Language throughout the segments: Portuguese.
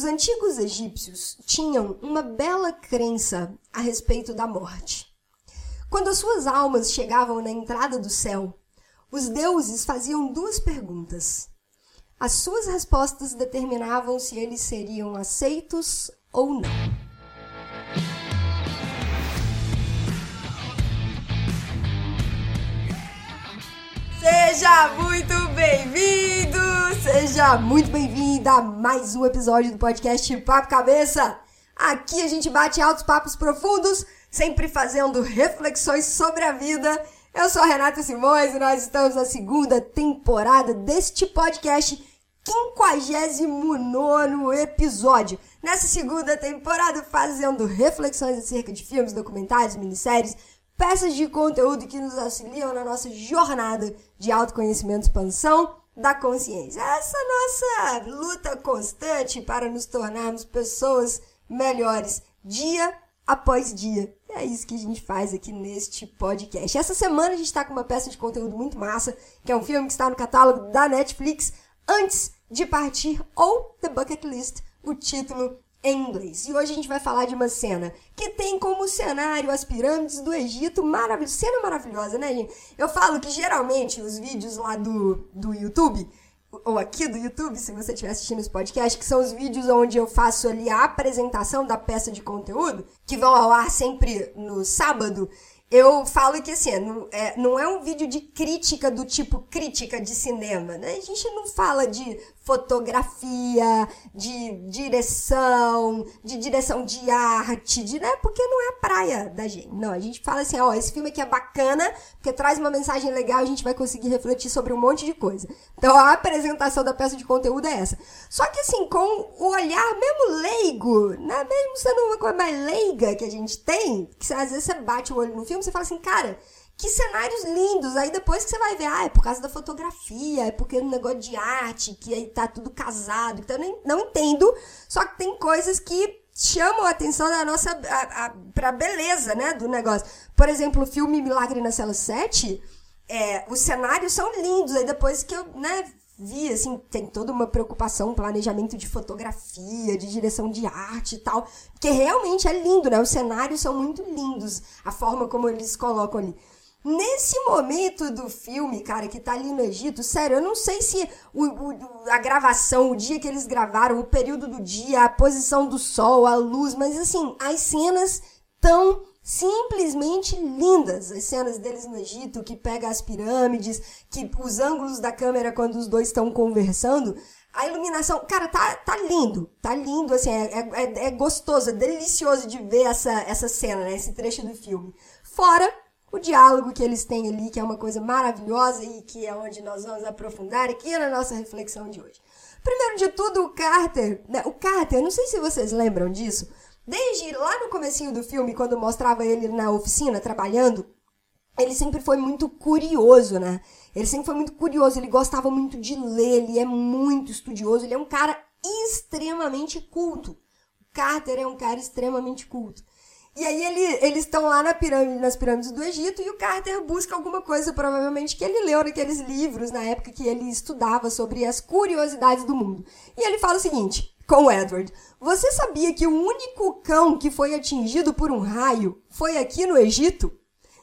Os antigos egípcios tinham uma bela crença a respeito da morte. Quando as suas almas chegavam na entrada do céu, os deuses faziam duas perguntas. As suas respostas determinavam se eles seriam aceitos ou não. Seja muito bem-vindo, seja muito bem-vinda a mais um episódio do podcast Papo Cabeça. Aqui a gente bate altos papos profundos, sempre fazendo reflexões sobre a vida. Eu sou a Renata Simões e nós estamos na segunda temporada deste podcast, 59 episódio. Nessa segunda temporada, fazendo reflexões acerca de filmes, documentários, minisséries, peças de conteúdo que nos auxiliam na nossa jornada de autoconhecimento e expansão da consciência. Essa nossa luta constante para nos tornarmos pessoas melhores dia após dia. É isso que a gente faz aqui neste podcast. Essa semana a gente está com uma peça de conteúdo muito massa, que é um filme que está no catálogo da Netflix, antes de partir, ou The Bucket List, o título em inglês. E hoje a gente vai falar de uma cena que tem como cenário as pirâmides do Egito, maravilhosa, cena maravilhosa, né, gente? Eu falo que geralmente os vídeos lá do, do YouTube, ou aqui do YouTube, se você estiver assistindo esse podcast, que são os vídeos onde eu faço ali a apresentação da peça de conteúdo, que vão ao ar sempre no sábado, eu falo que assim, não é, não é um vídeo de crítica do tipo crítica de cinema, né? A gente não fala de fotografia, de direção, de direção de arte, de, né? Porque não é a praia da gente. Não, a gente fala assim, ó, esse filme aqui é bacana, porque traz uma mensagem legal, a gente vai conseguir refletir sobre um monte de coisa. Então a apresentação da peça de conteúdo é essa. Só que assim, com o olhar mesmo leigo, né? Mesmo sendo uma coisa mais leiga que a gente tem, que às vezes você bate o olho no filme, você fala assim, cara, que cenários lindos. Aí depois que você vai ver, ah, é por causa da fotografia, é porque é um negócio de arte, que aí tá tudo casado. Então eu nem, não entendo. Só que tem coisas que chamam a atenção da nossa. A, a, pra beleza, né? Do negócio. Por exemplo, o filme Milagre na Cela 7, é, os cenários são lindos. Aí depois que eu, né, vi, assim, tem toda uma preocupação, planejamento de fotografia, de direção de arte e tal, que realmente é lindo, né? Os cenários são muito lindos, a forma como eles colocam ali. Nesse momento do filme, cara, que tá ali no Egito, sério, eu não sei se o, o, a gravação, o dia que eles gravaram, o período do dia, a posição do sol, a luz, mas assim, as cenas tão simplesmente lindas. As cenas deles no Egito, que pega as pirâmides, que os ângulos da câmera quando os dois estão conversando. A iluminação, cara, tá, tá lindo. Tá lindo, assim, é, é, é gostoso, é delicioso de ver essa, essa cena, né, esse trecho do filme. Fora o diálogo que eles têm ali, que é uma coisa maravilhosa e que é onde nós vamos aprofundar aqui na nossa reflexão de hoje. Primeiro de tudo, o Carter, né? O Carter, não sei se vocês lembram disso, desde lá no comecinho do filme, quando mostrava ele na oficina trabalhando, ele sempre foi muito curioso, né? Ele sempre foi muito curioso, ele gostava muito de ler, ele é muito estudioso, ele é um cara extremamente culto. O Carter é um cara extremamente culto. E aí ele, eles estão lá na pirâmide, nas pirâmides do Egito e o Carter busca alguma coisa, provavelmente, que ele leu naqueles livros na época que ele estudava sobre as curiosidades do mundo. E ele fala o seguinte, com o Edward. Você sabia que o único cão que foi atingido por um raio foi aqui no Egito?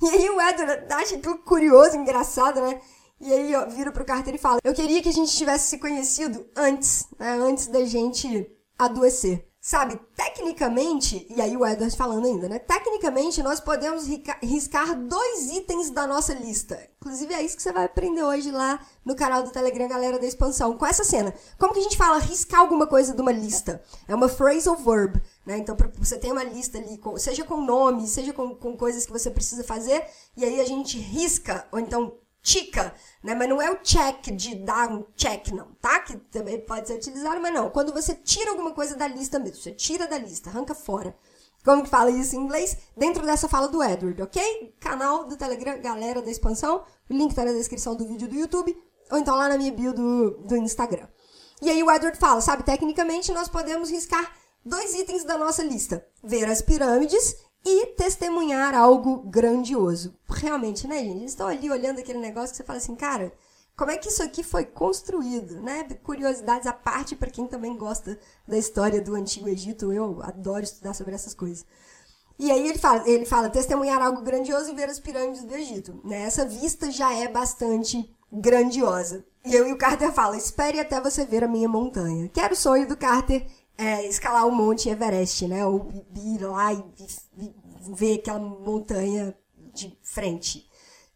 E aí o Edward acha aquilo curioso, engraçado, né? E aí ó, vira pro Carter e fala: Eu queria que a gente tivesse se conhecido antes, né? Antes da gente adoecer. Sabe, tecnicamente, e aí o Edward falando ainda, né? Tecnicamente, nós podemos riscar dois itens da nossa lista. Inclusive, é isso que você vai aprender hoje lá no canal do Telegram, galera da expansão, com essa cena. Como que a gente fala riscar alguma coisa de uma lista? É uma phrasal verb, né? Então, você tem uma lista ali, seja com nome, seja com, com coisas que você precisa fazer, e aí a gente risca, ou então tica, né? Mas não é o check de dar um check, não, tá? Que também pode ser utilizado, mas não. Quando você tira alguma coisa da lista mesmo, você tira da lista, arranca fora. Como que fala isso em inglês? Dentro dessa fala do Edward, ok? Canal do Telegram, galera da expansão. O link tá na descrição do vídeo do YouTube, ou então lá na minha bio do, do Instagram. E aí o Edward fala, sabe, tecnicamente nós podemos riscar dois itens da nossa lista. Ver as pirâmides e testemunhar algo grandioso. Realmente, né, gente? Eles estão ali olhando aquele negócio que você fala assim, cara, como é que isso aqui foi construído, né? Curiosidades à parte para quem também gosta da história do Antigo Egito. Eu adoro estudar sobre essas coisas. E aí ele fala, ele fala testemunhar algo grandioso e ver as pirâmides do Egito. Né? Essa vista já é bastante grandiosa. E eu e o Carter fala, espere até você ver a minha montanha. Que era o sonho do Carter é, escalar o Monte Everest, né? Ou ir lá e, e ver aquela montanha de frente.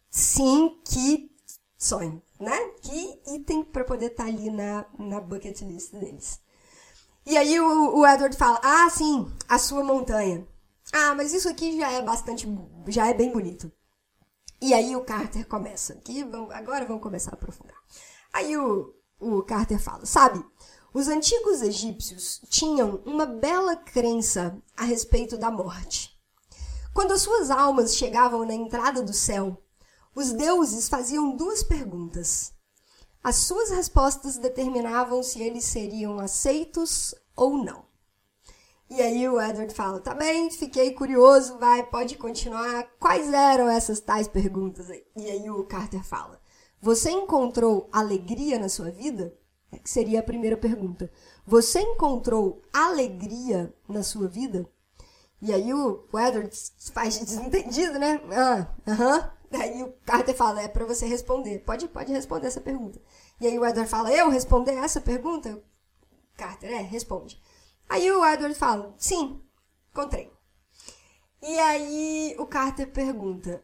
Sim, que sonho, né? Que item para poder estar tá ali na, na bucket list deles. E aí o, o Edward fala, ah, sim, a sua montanha. Ah, mas isso aqui já é bastante, já é bem bonito. E aí o Carter começa, aqui, agora vamos começar a aprofundar. Aí o, o Carter fala, sabe, os antigos egípcios tinham uma bela crença a respeito da morte. Quando as suas almas chegavam na entrada do céu, os deuses faziam duas perguntas. As suas respostas determinavam se eles seriam aceitos ou não. E aí o Edward fala: tá bem, fiquei curioso, vai, pode continuar. Quais eram essas tais perguntas? E aí o Carter fala: Você encontrou alegria na sua vida? Que seria a primeira pergunta. Você encontrou alegria na sua vida? E aí o, Edward faz desentendido, né? Ah, aham. Uh -huh. Aí o Carter fala, é para você responder. Pode, pode responder essa pergunta. E aí o Edward fala, eu responder essa pergunta? Carter, é, responde. Aí o Edward fala, sim, encontrei. E aí o Carter pergunta,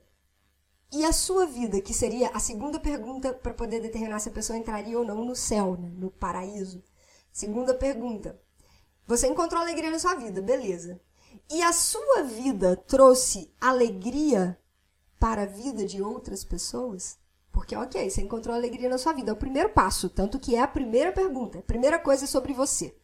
e a sua vida, que seria a segunda pergunta para poder determinar se a pessoa entraria ou não no céu, né, no paraíso. Segunda pergunta. Você encontrou alegria na sua vida, beleza. E a sua vida trouxe alegria para a vida de outras pessoas? Porque, ok, você encontrou alegria na sua vida. É o primeiro passo, tanto que é a primeira pergunta, a primeira coisa sobre você.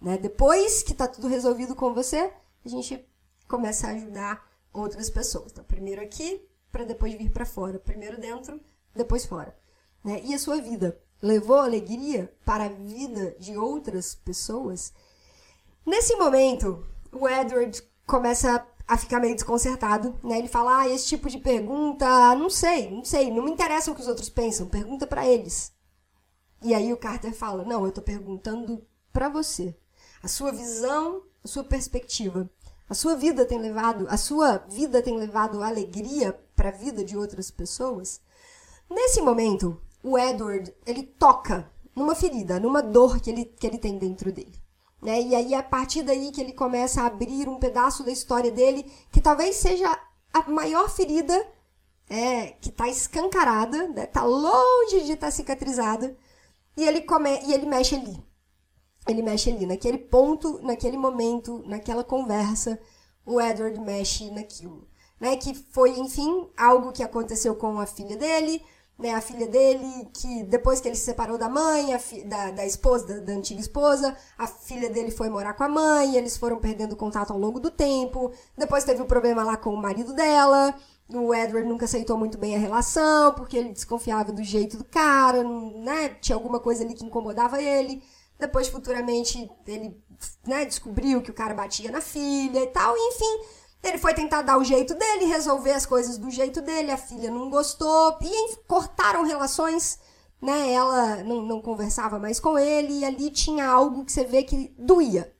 Né? Depois que está tudo resolvido com você, a gente começa a ajudar outras pessoas. Então, primeiro aqui, para depois vir para fora. Primeiro dentro, depois fora. Né? E a sua vida levou alegria para a vida de outras pessoas? Nesse momento, o Edward começa a ficar meio desconcertado, né? Ele fala: "Ah, esse tipo de pergunta, não sei, não sei, não me interessa o que os outros pensam, pergunta para eles". E aí o Carter fala: "Não, eu tô perguntando para você. A sua visão, a sua perspectiva, a sua vida tem levado, a sua vida tem levado alegria para a vida de outras pessoas?" Nesse momento, o Edward, ele toca numa ferida, numa dor que ele, que ele tem dentro dele. Né? E aí, a partir daí que ele começa a abrir um pedaço da história dele, que talvez seja a maior ferida é, que está escancarada, está né? Tá longe de estar tá cicatrizada, e ele, come, e ele mexe ali. Ele mexe ali, naquele ponto, naquele momento, naquela conversa, o Edward mexe naquilo. Né? Que foi, enfim, algo que aconteceu com a filha dele, né, a filha dele, que depois que ele se separou da mãe, da, da esposa, da, da, antiga esposa, a filha dele foi morar com a mãe, eles foram perdendo contato ao longo do tempo. Depois teve o um problema lá com o marido dela. O Edward nunca aceitou muito bem a relação, porque ele desconfiava do jeito do cara, né? Tinha alguma coisa ali que incomodava ele. Depois, futuramente, ele né, descobriu que o cara batia na filha e tal, enfim ele foi tentar dar o jeito dele, resolver as coisas do jeito dele, a filha não gostou, e cortaram relações, né? Ela não, não conversava mais com ele, e ali tinha algo que você vê que doía.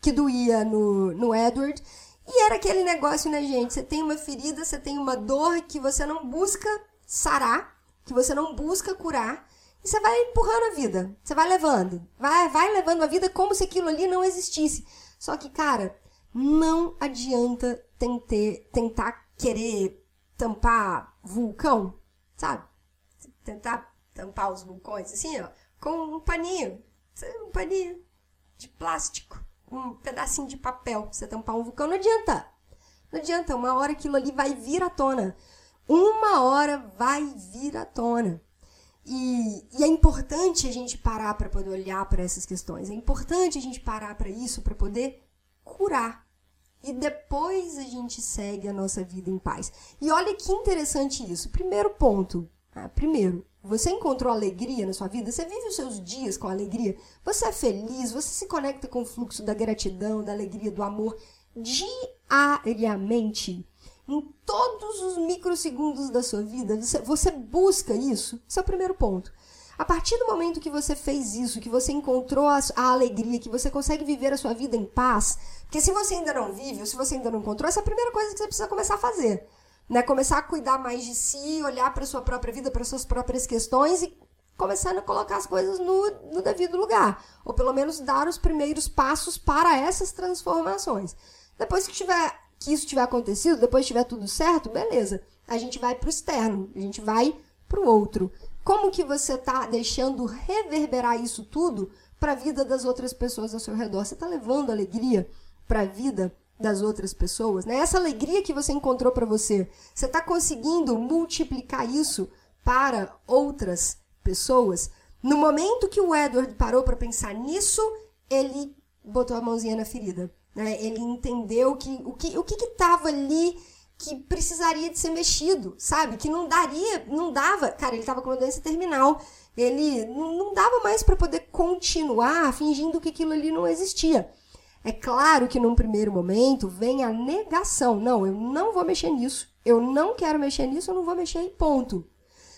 Que doía no, no Edward. E era aquele negócio, né, gente? Você tem uma ferida, você tem uma dor que você não busca sarar, que você não busca curar, e você vai empurrando a vida. Você vai levando. Vai, vai levando a vida como se aquilo ali não existisse. Só que, cara, não adianta tenter, tentar querer tampar vulcão, sabe? Tentar tampar os vulcões, assim, ó, com um paninho, um paninho de plástico, um pedacinho de papel, você tampar um vulcão, não adianta. Não adianta, uma hora aquilo ali vai vir à tona. Uma hora vai vir à tona. E, e, é importante a gente parar para poder olhar para essas questões. É importante a gente parar para isso, para poder curar. E depois a gente segue a nossa vida em paz. E olha que interessante isso. Primeiro ponto. Tá? Primeiro, você encontrou alegria na sua vida? Você vive os seus dias com alegria? Você é feliz? Você se conecta com o fluxo da gratidão, da alegria, do amor diariamente? Em todos os microsegundos da sua vida? Você, você busca isso? Esse é o primeiro ponto. A partir do momento que você fez isso, que você encontrou a, alegria, que você consegue viver a sua vida em paz, porque se você ainda não vive, ou se você ainda não encontrou, essa é a primeira coisa que você precisa começar a fazer. Né? Começar a cuidar mais de si, olhar para sua própria vida, para suas próprias questões e começando a colocar as coisas no, no devido lugar. Ou pelo menos dar os primeiros passos para essas transformações. Depois que, tiver, que isso tiver acontecido, depois que tiver tudo certo, beleza. A gente vai para o externo, a gente vai para o outro. Como que você está deixando reverberar isso tudo para a vida das outras pessoas ao seu redor? Você está levando alegria para a vida das outras pessoas? Né? Essa alegria que você encontrou para você, você está conseguindo multiplicar isso para outras pessoas? No momento que o Edward parou para pensar nisso, ele botou a mãozinha na ferida. Né? Ele entendeu que o que o estava ali que precisaria de ser mexido, sabe? Que não daria, não dava. Cara, ele estava com uma doença terminal. Ele não dava mais para poder continuar fingindo que aquilo ali não existia. É claro que num primeiro momento vem a negação. Não, eu não vou mexer nisso. Eu não quero mexer nisso, eu não vou mexer e ponto.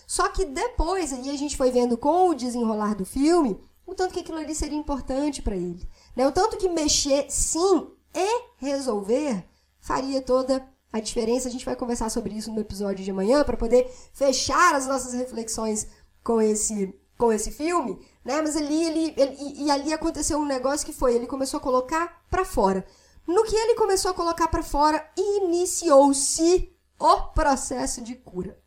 Só que depois, aí a gente foi vendo com o desenrolar do filme, o tanto que aquilo ali seria importante para ele. Né? O tanto que mexer sim e resolver faria toda diferença. A gente vai conversar sobre isso no episódio de amanhã para poder fechar as nossas reflexões com esse com esse filme, né? Mas ali ele, ele e ali aconteceu um negócio que foi, ele começou a colocar para fora. No que ele começou a colocar para fora, iniciou-se o processo de cura.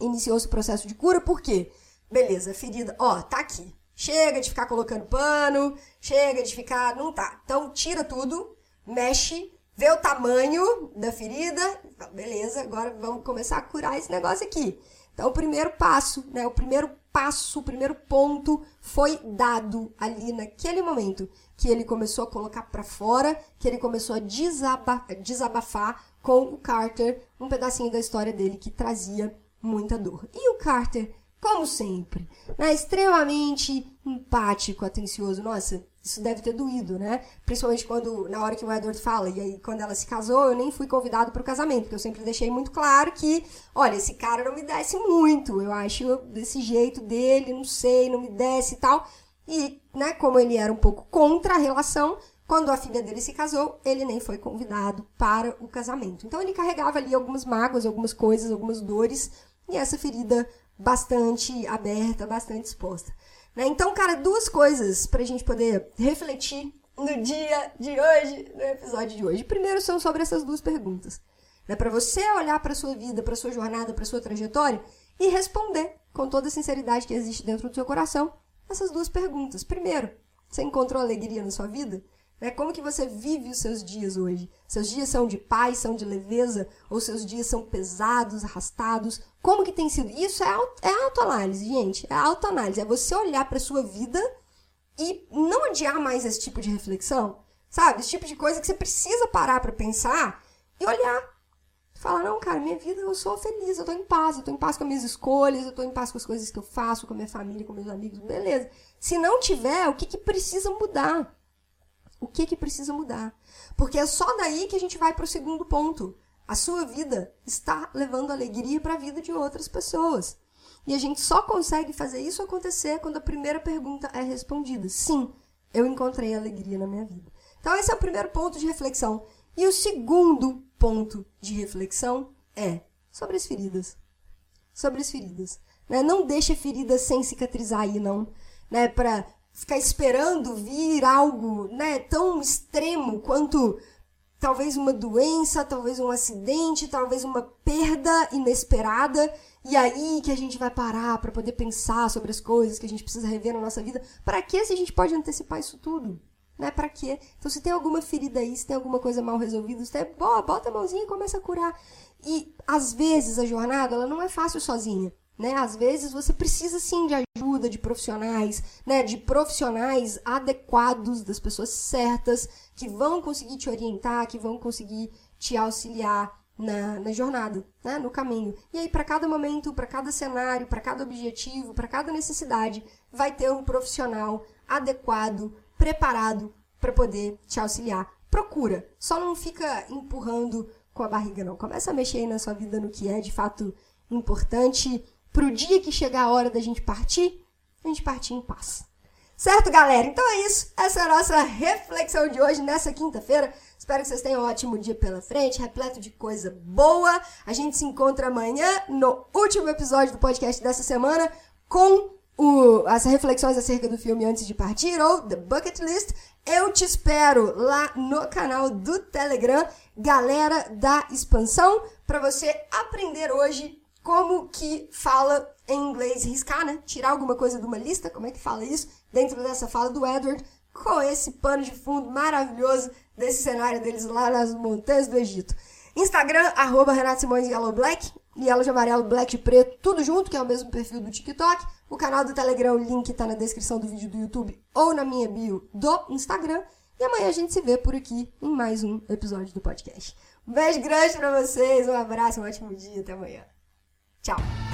Iniciou-se o processo de cura, por quê? Beleza, ferida, ó, tá aqui. Chega de ficar colocando pano, chega de ficar. Não tá. Então, tira tudo, mexe, vê o tamanho da ferida. Beleza, agora vamos começar a curar esse negócio aqui. Então, o primeiro passo, né? O primeiro passo, o primeiro ponto foi dado ali naquele momento que ele começou a colocar para fora, que ele começou a desaba desabafar com o Carter um pedacinho da história dele que trazia muita dor. E o Carter como sempre, né? extremamente empático, atencioso. Nossa, isso deve ter doído, né? Principalmente quando, na hora que o Edward fala, e aí quando ela se casou, eu nem fui convidado para o casamento, porque eu sempre deixei muito claro que, olha, esse cara não me desce muito, eu acho desse jeito dele, não sei, não me desce e tal. E, né, como ele era um pouco contra a relação, quando a filha dele se casou, ele nem foi convidado para o casamento. Então ele carregava ali algumas mágoas, algumas coisas, algumas dores, e essa ferida bastante aberta, bastante exposta. Né? Então, cara, duas coisas para a gente poder refletir no dia de hoje, no episódio de hoje. Primeiro são sobre essas duas perguntas. Né? Para você olhar para sua vida, para sua jornada, para sua trajetória e responder com toda a sinceridade que existe dentro do seu coração essas duas perguntas. Primeiro, você encontrou alegria na sua vida? Né? Como que você vive os seus dias hoje? Seus dias são de paz, são de leveza? Ou seus dias são pesados, arrastados? Como que tem sido? Isso é, é autoanálise, gente. É autoanálise. É você olhar para sua vida e não adiar mais esse tipo de reflexão. Sabe? Esse tipo de coisa que você precisa parar para pensar e olhar. Falar, não, cara, minha vida eu sou feliz, eu tô em paz, eu tô em paz com as minhas escolhas, eu tô em paz com as coisas que eu faço, com a minha família, com meus amigos, beleza. Se não tiver, o que, que precisa mudar? O que, que precisa mudar. Porque é só daí que a gente vai para o segundo ponto. A sua vida está levando alegria para a vida de outras pessoas. E a gente só consegue fazer isso acontecer quando a primeira pergunta é respondida. Sim, eu encontrei alegria na minha vida. Então, esse é o primeiro ponto de reflexão. E o segundo ponto de reflexão é sobre as feridas. Sobre as feridas. Né? Não deixe feridas sem cicatrizar aí, não. Né? Ficar esperando vir algo né, tão extremo quanto talvez uma doença, talvez um acidente, talvez uma perda inesperada, e aí que a gente vai parar para poder pensar sobre as coisas que a gente precisa rever na nossa vida. Para que se a gente pode antecipar isso tudo? Né? Para quê? Então, se tem alguma ferida aí, se tem alguma coisa mal resolvida, você bota a mãozinha e começa a curar. E às vezes a jornada ela não é fácil sozinha. Né? Às vezes você precisa sim de ajuda de profissionais, né? de profissionais adequados, das pessoas certas, que vão conseguir te orientar, que vão conseguir te auxiliar na, na jornada, né? no caminho. E aí, para cada momento, para cada cenário, para cada objetivo, para cada necessidade, vai ter um profissional adequado, preparado para poder te auxiliar. Procura, só não fica empurrando com a barriga, não. Começa a mexer aí na sua vida no que é de fato importante pro dia que chegar a hora da gente partir, a gente partir em paz. Certo, galera? Então é isso. Essa é a nossa reflexão de hoje, nessa quinta-feira. Espero que vocês tenham um ótimo dia pela frente, repleto de coisa boa. A gente se encontra amanhã no último episódio do podcast dessa semana com o, as reflexões acerca do filme antes de partir ou The Bucket List. Eu te espero lá no canal do Telegram, galera da expansão, para você aprender hoje como que fala em inglês riscar, né? Tirar alguma coisa de uma lista, como é que fala isso? Dentro dessa fala do Edward, com esse pano de fundo maravilhoso desse cenário deles lá nas montanhas do Egito. Instagram, arroba Renato Simões Yellow Black, Yellow de amarelo, Black de preto, tudo junto, que é o mesmo perfil do TikTok. O canal do Telegram, o link tá na descrição do vídeo do YouTube ou na minha bio do Instagram. E amanhã a gente se vê por aqui em mais um episódio do podcast. Um beijo grande pra vocês, um abraço, um ótimo dia, até amanhã. 小